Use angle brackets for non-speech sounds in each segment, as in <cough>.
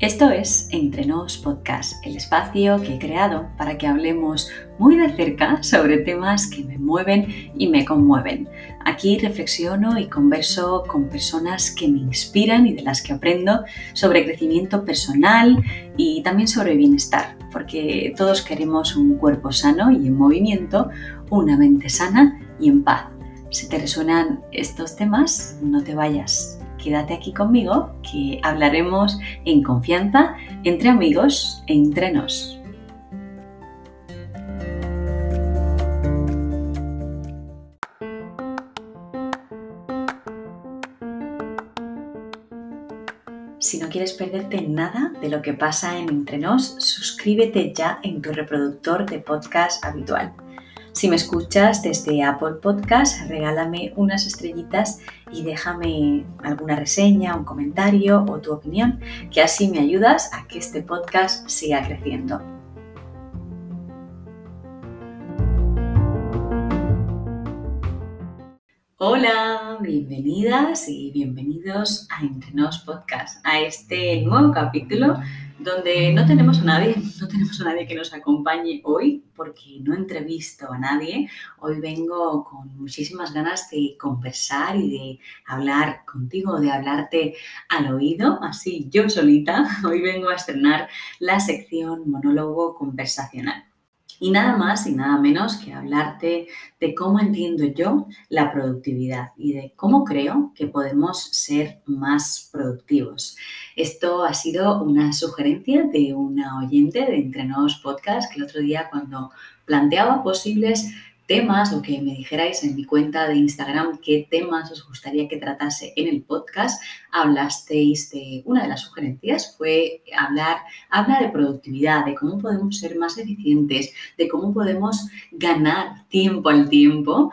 Esto es Entre Nos Podcast, el espacio que he creado para que hablemos muy de cerca sobre temas que me mueven y me conmueven. Aquí reflexiono y converso con personas que me inspiran y de las que aprendo sobre crecimiento personal y también sobre bienestar, porque todos queremos un cuerpo sano y en movimiento, una mente sana y en paz. Si te resuenan estos temas, no te vayas, quédate aquí conmigo que hablaremos en confianza, entre amigos e entre nos. Si no quieres perderte nada de lo que pasa en Entre Nos, suscríbete ya en tu reproductor de podcast habitual. Si me escuchas desde Apple Podcast, regálame unas estrellitas y déjame alguna reseña, un comentario o tu opinión, que así me ayudas a que este podcast siga creciendo. Hola, bienvenidas y bienvenidos a Entre Nos Podcast, a este nuevo capítulo donde no tenemos a nadie, no tenemos a nadie que nos acompañe hoy porque no entrevisto a nadie. Hoy vengo con muchísimas ganas de conversar y de hablar contigo, de hablarte al oído, así yo solita. Hoy vengo a estrenar la sección monólogo conversacional. Y nada más y nada menos que hablarte de cómo entiendo yo la productividad y de cómo creo que podemos ser más productivos. Esto ha sido una sugerencia de una oyente de Entre Podcast que el otro día cuando planteaba posibles temas o que me dijerais en mi cuenta de Instagram qué temas os gustaría que tratase en el podcast, hablasteis de una de las sugerencias, fue hablar, habla de productividad, de cómo podemos ser más eficientes, de cómo podemos ganar tiempo al tiempo,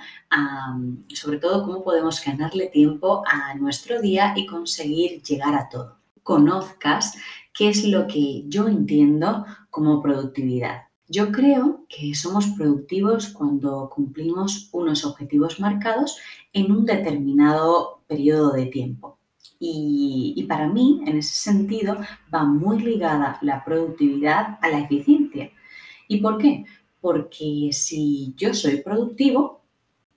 sobre todo cómo podemos ganarle tiempo a nuestro día y conseguir llegar a todo. Conozcas qué es lo que yo entiendo como productividad. Yo creo que somos productivos cuando cumplimos unos objetivos marcados en un determinado periodo de tiempo. Y, para mí, en ese sentido, va muy ligada la productividad a la eficiencia. ¿Y por qué? Porque si yo soy productivo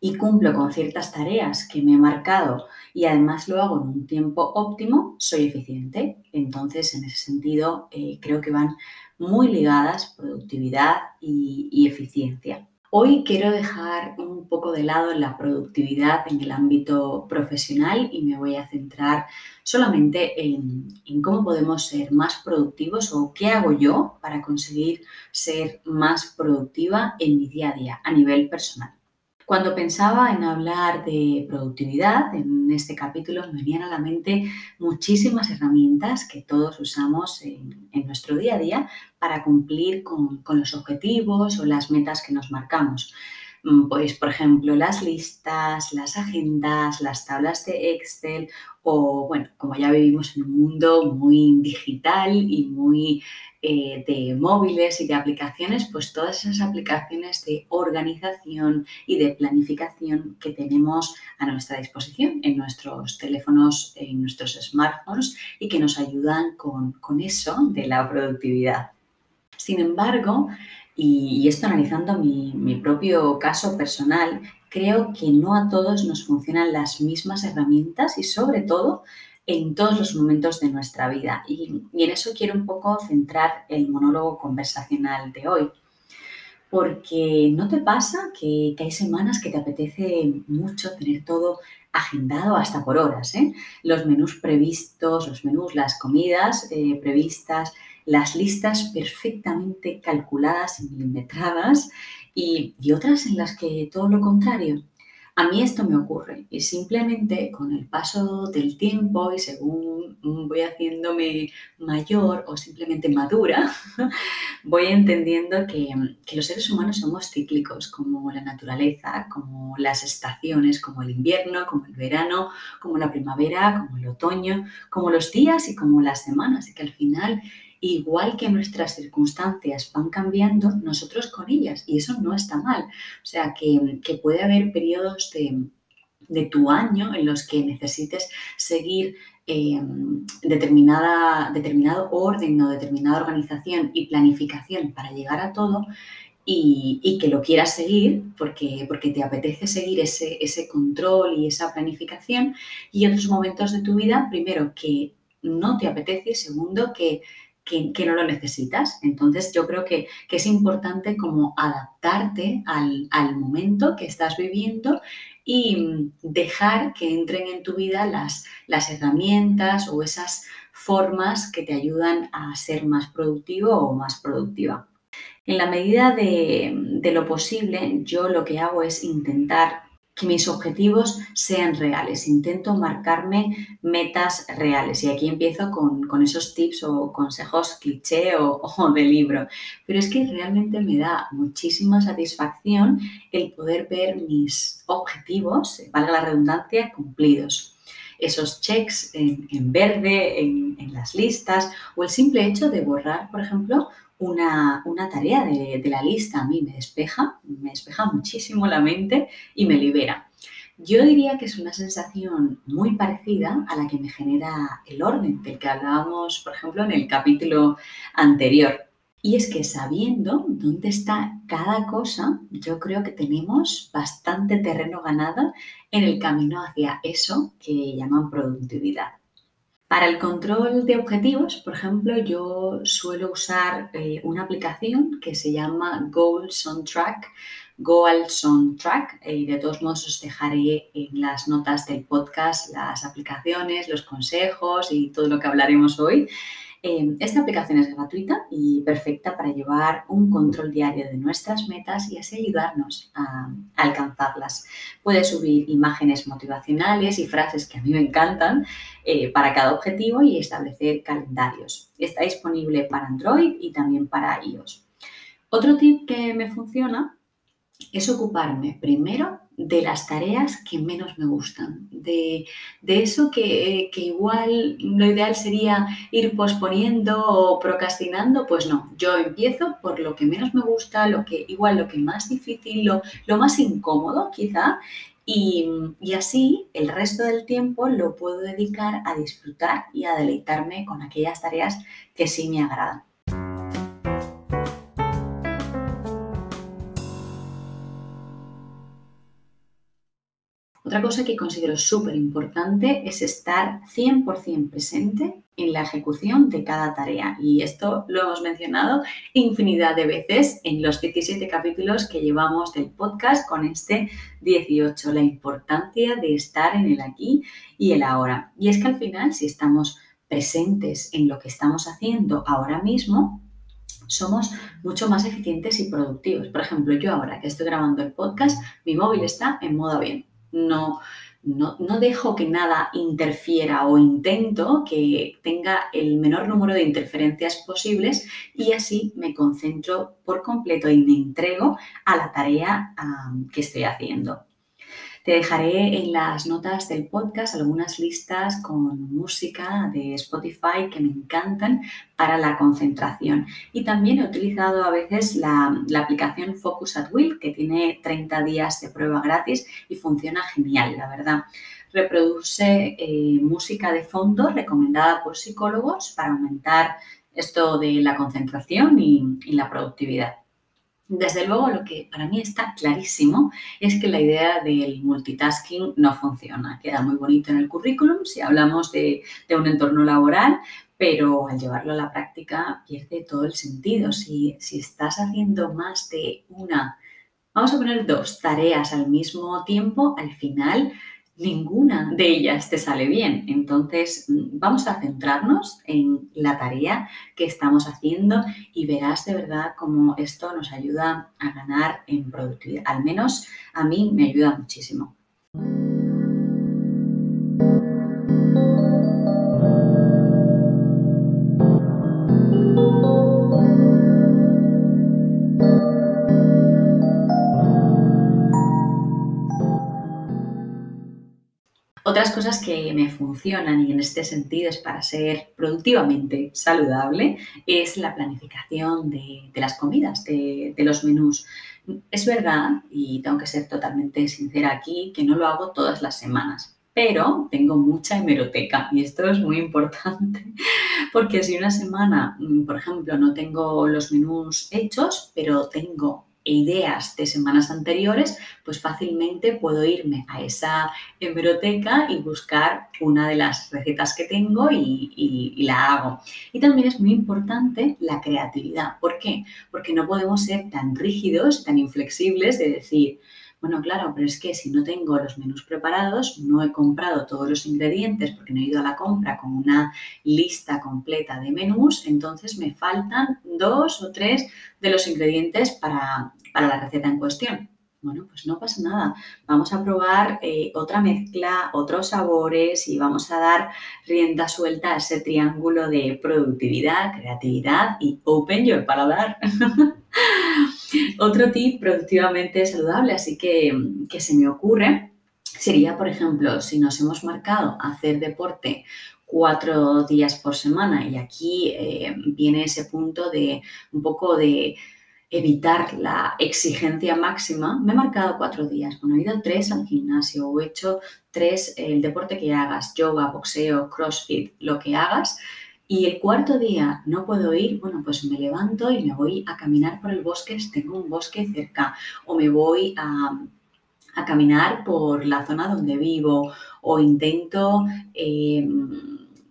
y cumplo con ciertas tareas que me he marcado y además lo hago en un tiempo óptimo, soy eficiente. Entonces, en ese sentido, eh, creo que van muy ligadas, productividad y, eficiencia. Hoy quiero dejar un poco de lado la productividad en el ámbito profesional y me voy a centrar solamente en, cómo podemos ser más productivos o qué hago yo para conseguir ser más productiva en mi día a día a nivel personal. Cuando pensaba en hablar de productividad, en este capítulo me venían a la mente muchísimas herramientas que todos usamos en, nuestro día a día para cumplir con, los objetivos o las metas que nos marcamos. Mm, pues, por ejemplo, las listas, las agendas, las tablas de Excel o, bueno, como ya vivimos en un mundo muy digital y muy eh, de móviles y de aplicaciones, pues todas esas aplicaciones de organización y de planificación que tenemos a nuestra disposición en nuestros teléfonos, en nuestros smartphones y que nos ayudan con, eso de la productividad. Sin embargo, y, esto analizando mi, propio caso personal, creo que no a todos nos funcionan las mismas herramientas y sobre todo en todos los momentos de nuestra vida. Y, en eso quiero un poco centrar el monólogo conversacional de hoy. Porque ¿no te pasa que, hay semanas que te apetece mucho tener todo agendado hasta por horas? ¿eh? Los menús previstos, los menús, las comidas eh, previstas, las listas perfectamente calculadas y milimetradas y, otras en las que todo lo contrario, a mí esto me ocurre y simplemente con el paso del tiempo y según voy haciéndome mayor o simplemente madura, <laughs> voy entendiendo que, los seres humanos somos cíclicos como la naturaleza, como las estaciones, como el invierno, como el verano, como la primavera, como el otoño, como los días y como las semanas y que al final igual que nuestras circunstancias van cambiando, nosotros con ellas, y eso no está mal. O sea, que, puede haber periodos de, tu año en los que necesites seguir em, determinada, determinado orden o determinada organización y planificación para llegar a todo y, que lo quieras seguir porque, porque te apetece seguir ese, ese control y esa planificación y otros momentos de tu vida, primero, que no te apetece y segundo, que, que, no lo necesitas. Entonces yo creo que, es importante como adaptarte al, momento que estás viviendo y dejar que entren en tu vida las herramientas o esas formas que te ayudan a ser más productivo o más productiva. En la medida de, lo posible, yo lo que hago es intentar que mis objetivos sean reales. Intento marcarme metas reales. Y aquí empiezo con, esos tips o consejos cliché <laughs> o, de libro. Pero es que realmente me da muchísima satisfacción el poder ver mis objetivos, valga la redundancia, cumplidos. Esos checks en, verde, en las listas o el simple hecho de borrar, por ejemplo, una, tarea de, la lista a mí me despeja, me despeja muchísimo la mente y me libera. Yo diría que es una sensación muy parecida a la que me genera el orden, del que hablábamos, por ejemplo, en el capítulo anterior. Y es que sabiendo dónde está cada cosa, yo creo que tenemos bastante terreno ganado en el camino hacia eso que llaman productividad. Para el control de objetivos, por ejemplo, yo suelo usar eh, una aplicación que se llama Goals on Track, Goals on Track, y de todos modos os dejaré en las notas del podcast las aplicaciones, los consejos y todo lo que hablaremos hoy. Em, esta aplicación es gratuita y perfecta para llevar un control diario de nuestras metas y así ayudarnos a, alcanzarlas. Puede subir imágenes motivacionales y frases que a mí me encantan eh, para cada objetivo y establecer calendarios. Está disponible para Android y también para iOS. Otro tip que me funciona es ocuparme primero de las tareas que menos me gustan, de, eso que, igual lo ideal sería ir posponiendo o procrastinando, pues no, yo empiezo por lo que menos me gusta, lo que igual lo que más difícil, lo, lo más incómodo quizá, y, y, así el resto del tiempo lo puedo dedicar a disfrutar y a deleitarme con aquellas tareas que sí me agradan. Otra cosa que considero súper importante es estar 100% presente en la ejecución de cada tarea. Y esto lo hemos mencionado infinidad de veces en los 17 capítulos que llevamos del podcast con este 18, la importancia de estar en el aquí y el ahora. Y es que al final, si estamos presentes en lo que estamos haciendo ahora mismo, somos mucho más eficientes y productivos. Por ejemplo, yo ahora que estoy grabando el podcast, mi móvil está en modo avión no, no, dejo que nada interfiera o intento que tenga el menor número de interferencias posibles y así me concentro por completo y me entrego a la tarea que estoy haciendo. Te dejaré en las notas del podcast algunas listas con música de Spotify que me encantan para la concentración. Y también he utilizado a veces la, aplicación Focus at Will, que tiene 30 días de prueba gratis y funciona genial, la verdad reproduce eh, música de fondo recomendada por psicólogos para aumentar esto de la concentración y la productividad. Desde luego, lo que para mí está clarísimo es que la idea del multitasking no funciona. Queda muy bonito en el currículum si hablamos de, un entorno laboral, pero al llevarlo a la práctica pierde todo el sentido. Si, estás haciendo más de una, vamos a poner dos tareas al mismo tiempo, al final ninguna de ellas te sale bien. Entonces, mm, vamos a centrarnos en la tarea que estamos haciendo y verás de verdad cómo esto nos ayuda a ganar en productividad. Al menos a mí me ayuda muchísimo. Otras cosas que me funcionan y en este sentido es para ser productivamente saludable es la planificación de, las comidas, de, los menús. Es verdad, y tengo que ser totalmente sincera aquí, que no lo hago todas las semanas, pero tengo mucha hemeroteca y esto es muy importante <laughs> porque si una semana, mm, por ejemplo, no tengo los menús hechos, pero tengo ideas de semanas anteriores, pues fácilmente puedo irme a esa hemeroteca y buscar una de las recetas que tengo y, y, la hago. Y también es muy importante la creatividad. ¿Por qué? Porque no podemos ser tan rígidos, tan inflexibles de decir, bueno, claro, pero es que si no tengo los menús preparados, no he comprado todos los ingredientes porque no he ido a la compra con una lista completa de menús, entonces me faltan dos o tres de los ingredientes para, la receta en cuestión. Bueno, pues no pasa nada. Vamos a probar eh, otra mezcla, otros sabores y vamos a dar rienda suelta a ese triángulo de productividad, creatividad y open your paladar. <laughs> Otro tip productivamente saludable, así que, que se me ocurre, sería, por ejemplo, si nos hemos marcado hacer deporte cuatro días por semana y aquí eh, viene ese punto de un poco de evitar la exigencia máxima, me he marcado cuatro días. Bueno, he ido tres al gimnasio o he hecho tres, el deporte que hagas, yoga, boxeo, crossfit, lo que hagas, y el cuarto día no puedo ir, bueno, pues me levanto y me voy a caminar por el bosque, tengo un bosque cerca, o me voy a, caminar por la zona donde vivo, o intento, em,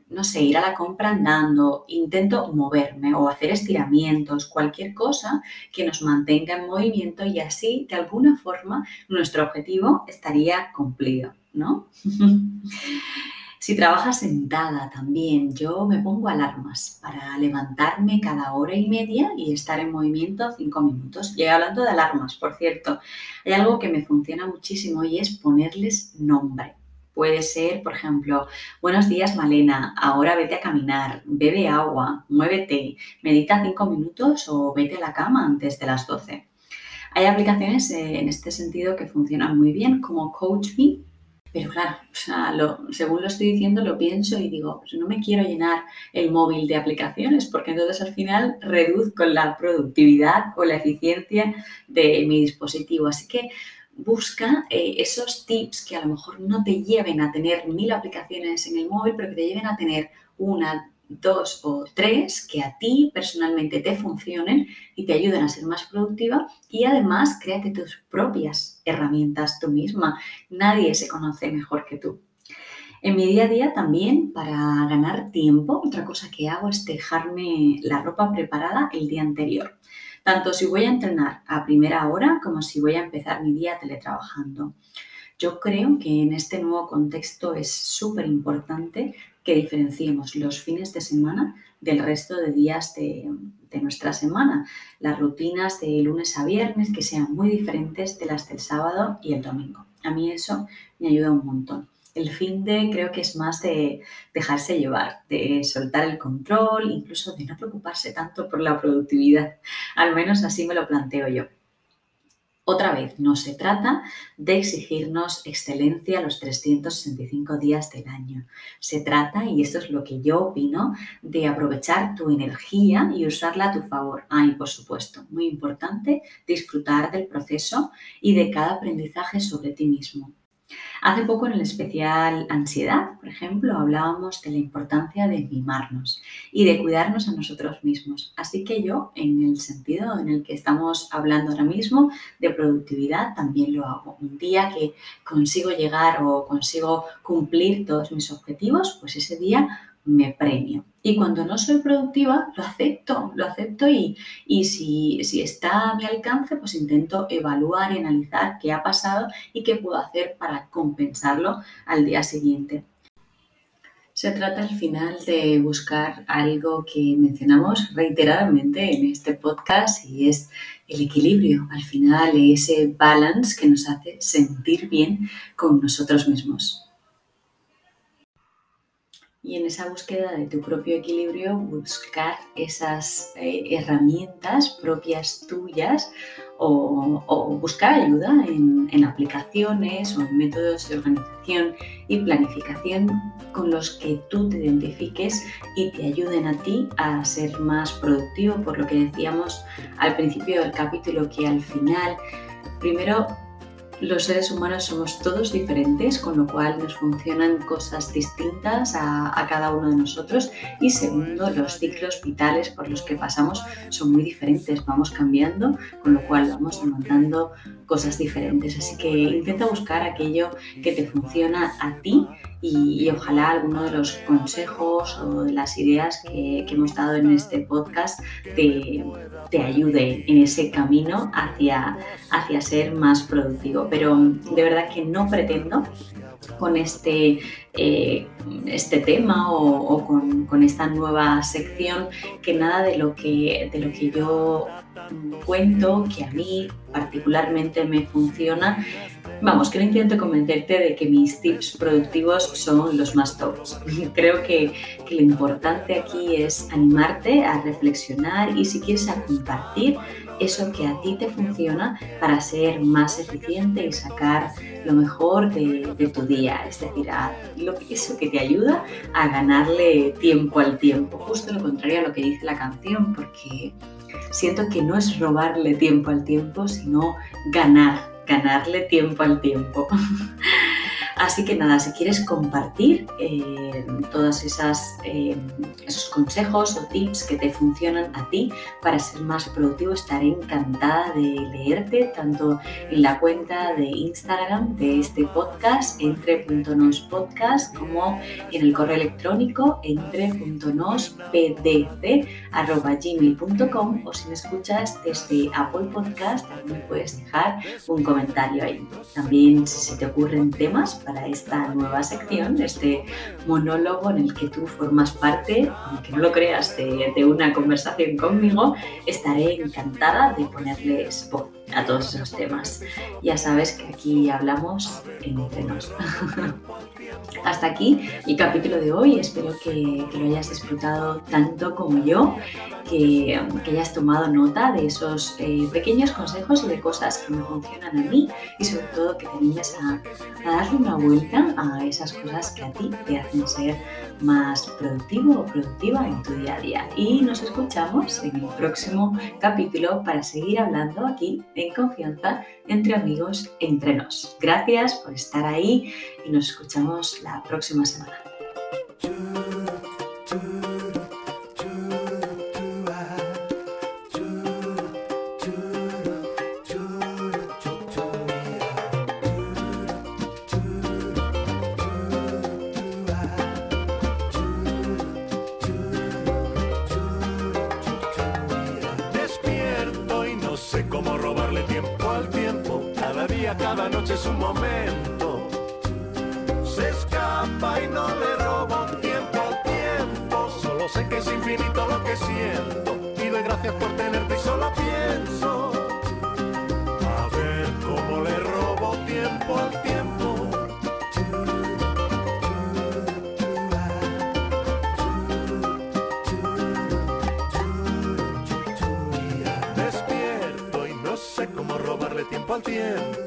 no sé, ir a la compra andando, intento moverme o hacer estiramientos, cualquier cosa que nos mantenga en movimiento y así, de alguna forma, nuestro objetivo estaría cumplido, ¿no? <laughs> Si trabajas sentada también, yo me pongo alarmas para levantarme cada hora y media y estar en movimiento cinco minutos. Y hablando de alarmas, por cierto, hay algo que me funciona muchísimo y es ponerles nombre. Puede ser, por ejemplo, buenos días Malena, ahora vete a caminar, bebe agua, muévete, medita cinco minutos o vete a la cama antes de las 12. Hay aplicaciones eh, en este sentido que funcionan muy bien, como Coach Me, pero claro, según lo estoy diciendo, lo pienso y digo, pues no me quiero llenar el móvil de aplicaciones porque entonces al final reduzco la productividad o la eficiencia de mi dispositivo. Así que busca eh, esos tips que a lo mejor no te lleven a tener mil aplicaciones en el móvil, pero que te lleven a tener una, dos o tres que a ti personalmente te funcionen y te ayuden a ser más productiva y además créate tus propias herramientas tú misma. Nadie se conoce mejor que tú. En mi día a día también, para ganar tiempo, otra cosa que hago es dejarme la ropa preparada el día anterior, tanto si voy a entrenar a primera hora como si voy a empezar mi día teletrabajando. Yo creo que en este nuevo contexto es súper importante que diferenciemos los fines de semana del resto de días de, nuestra semana. Las rutinas de lunes a viernes que sean muy diferentes de las del sábado y el domingo. A mí eso me ayuda un montón. El fin de creo que es más de dejarse llevar, de soltar el control, incluso de no preocuparse tanto por la productividad. Al menos así me lo planteo yo. Otra vez, no se trata de exigirnos excelencia los 365 días del año. Se trata, y esto es lo que yo opino, de aprovechar tu energía y usarla a tu favor. Ah, y por supuesto, muy importante, disfrutar del proceso y de cada aprendizaje sobre ti mismo. Hace poco en el especial Ansiedad, por ejemplo, hablábamos de la importancia de mimarnos y de cuidarnos a nosotros mismos. Así que yo, en el sentido en el que estamos hablando ahora mismo de productividad, también lo hago. Un día que consigo llegar o consigo cumplir todos mis objetivos, pues ese día me premio. Y cuando no soy productiva, lo acepto, lo acepto y, y si, si, está a mi alcance, pues intento evaluar y analizar qué ha pasado y qué puedo hacer para compensarlo al día siguiente. Se trata al final de buscar algo que mencionamos reiteradamente en este podcast y es el equilibrio. Al final, ese balance que nos hace sentir bien con nosotros mismos y en esa búsqueda de tu propio equilibrio buscar esas eh, herramientas propias tuyas o, buscar ayuda en, en, aplicaciones o en métodos de organización y planificación con los que tú te identifiques y te ayuden a ti a ser más productivo, por lo que decíamos al principio del capítulo que al final, primero los seres humanos somos todos diferentes, con lo cual nos funcionan cosas distintas a, cada uno de nosotros. Y segundo, los ciclos vitales por los que pasamos son muy diferentes, vamos cambiando, con lo cual vamos demandando cosas diferentes. Así que intenta buscar aquello que te funciona a ti y, ojalá alguno de los consejos o de las ideas que, hemos dado en este podcast te, te, ayude en ese camino hacia, hacia ser más productivo. Pero de verdad que no pretendo con este, eh, este tema o, con, con, esta nueva sección que nada de lo que, de lo que yo cuento, que a mí particularmente me funciona, Vamos, que no intento convencerte de que mis tips productivos son los más tops. <laughs> Creo que, lo importante aquí es animarte a reflexionar y si quieres a compartir eso que a ti te funciona para ser más eficiente y sacar lo mejor de, tu día, es decir, a lo, eso que te ayuda a ganarle tiempo al tiempo, justo lo contrario a lo que dice la canción, porque siento que no es robarle tiempo al tiempo, sino ganar ganarle tiempo al tiempo. <laughs> Así que nada, si quieres compartir eh, todos eh, esos consejos o tips que te funcionan a ti para ser más productivo, estaré encantada de leerte tanto en la cuenta de Instagram de este podcast, entre.nospodcast, como en el correo electrónico entre.nospdc.gmail.com o si me escuchas desde Apple Podcast, también puedes dejar un comentario ahí. También si se te ocurren temas para esta nueva sección, este monólogo en el que tú formas parte, aunque no lo creas, de, una conversación conmigo, estaré encantada de ponerles voz a todos esos temas. Ya sabes que aquí hablamos entre nos. <laughs> Hasta aquí el capítulo de hoy. Espero que, lo hayas disfrutado tanto como yo, que, hayas tomado nota de esos eh, pequeños consejos y de cosas que me funcionan a mí y sobre todo que te animes a, a darle una vuelta a esas cosas que a ti te hacen ser más productivo o productiva en tu día a día. Y nos escuchamos en el próximo capítulo para seguir hablando aquí en confianza entre amigos, entre nos. Gracias por estar ahí y nos escuchamos la próxima semana. Cada noche es un momento. Se escapa y no le robo tiempo al tiempo. Solo sé que es infinito lo que siento. Y doy gracias por tenerte y solo pienso. A ver cómo le robo tiempo al tiempo. Despierto y no sé cómo robarle tiempo al tiempo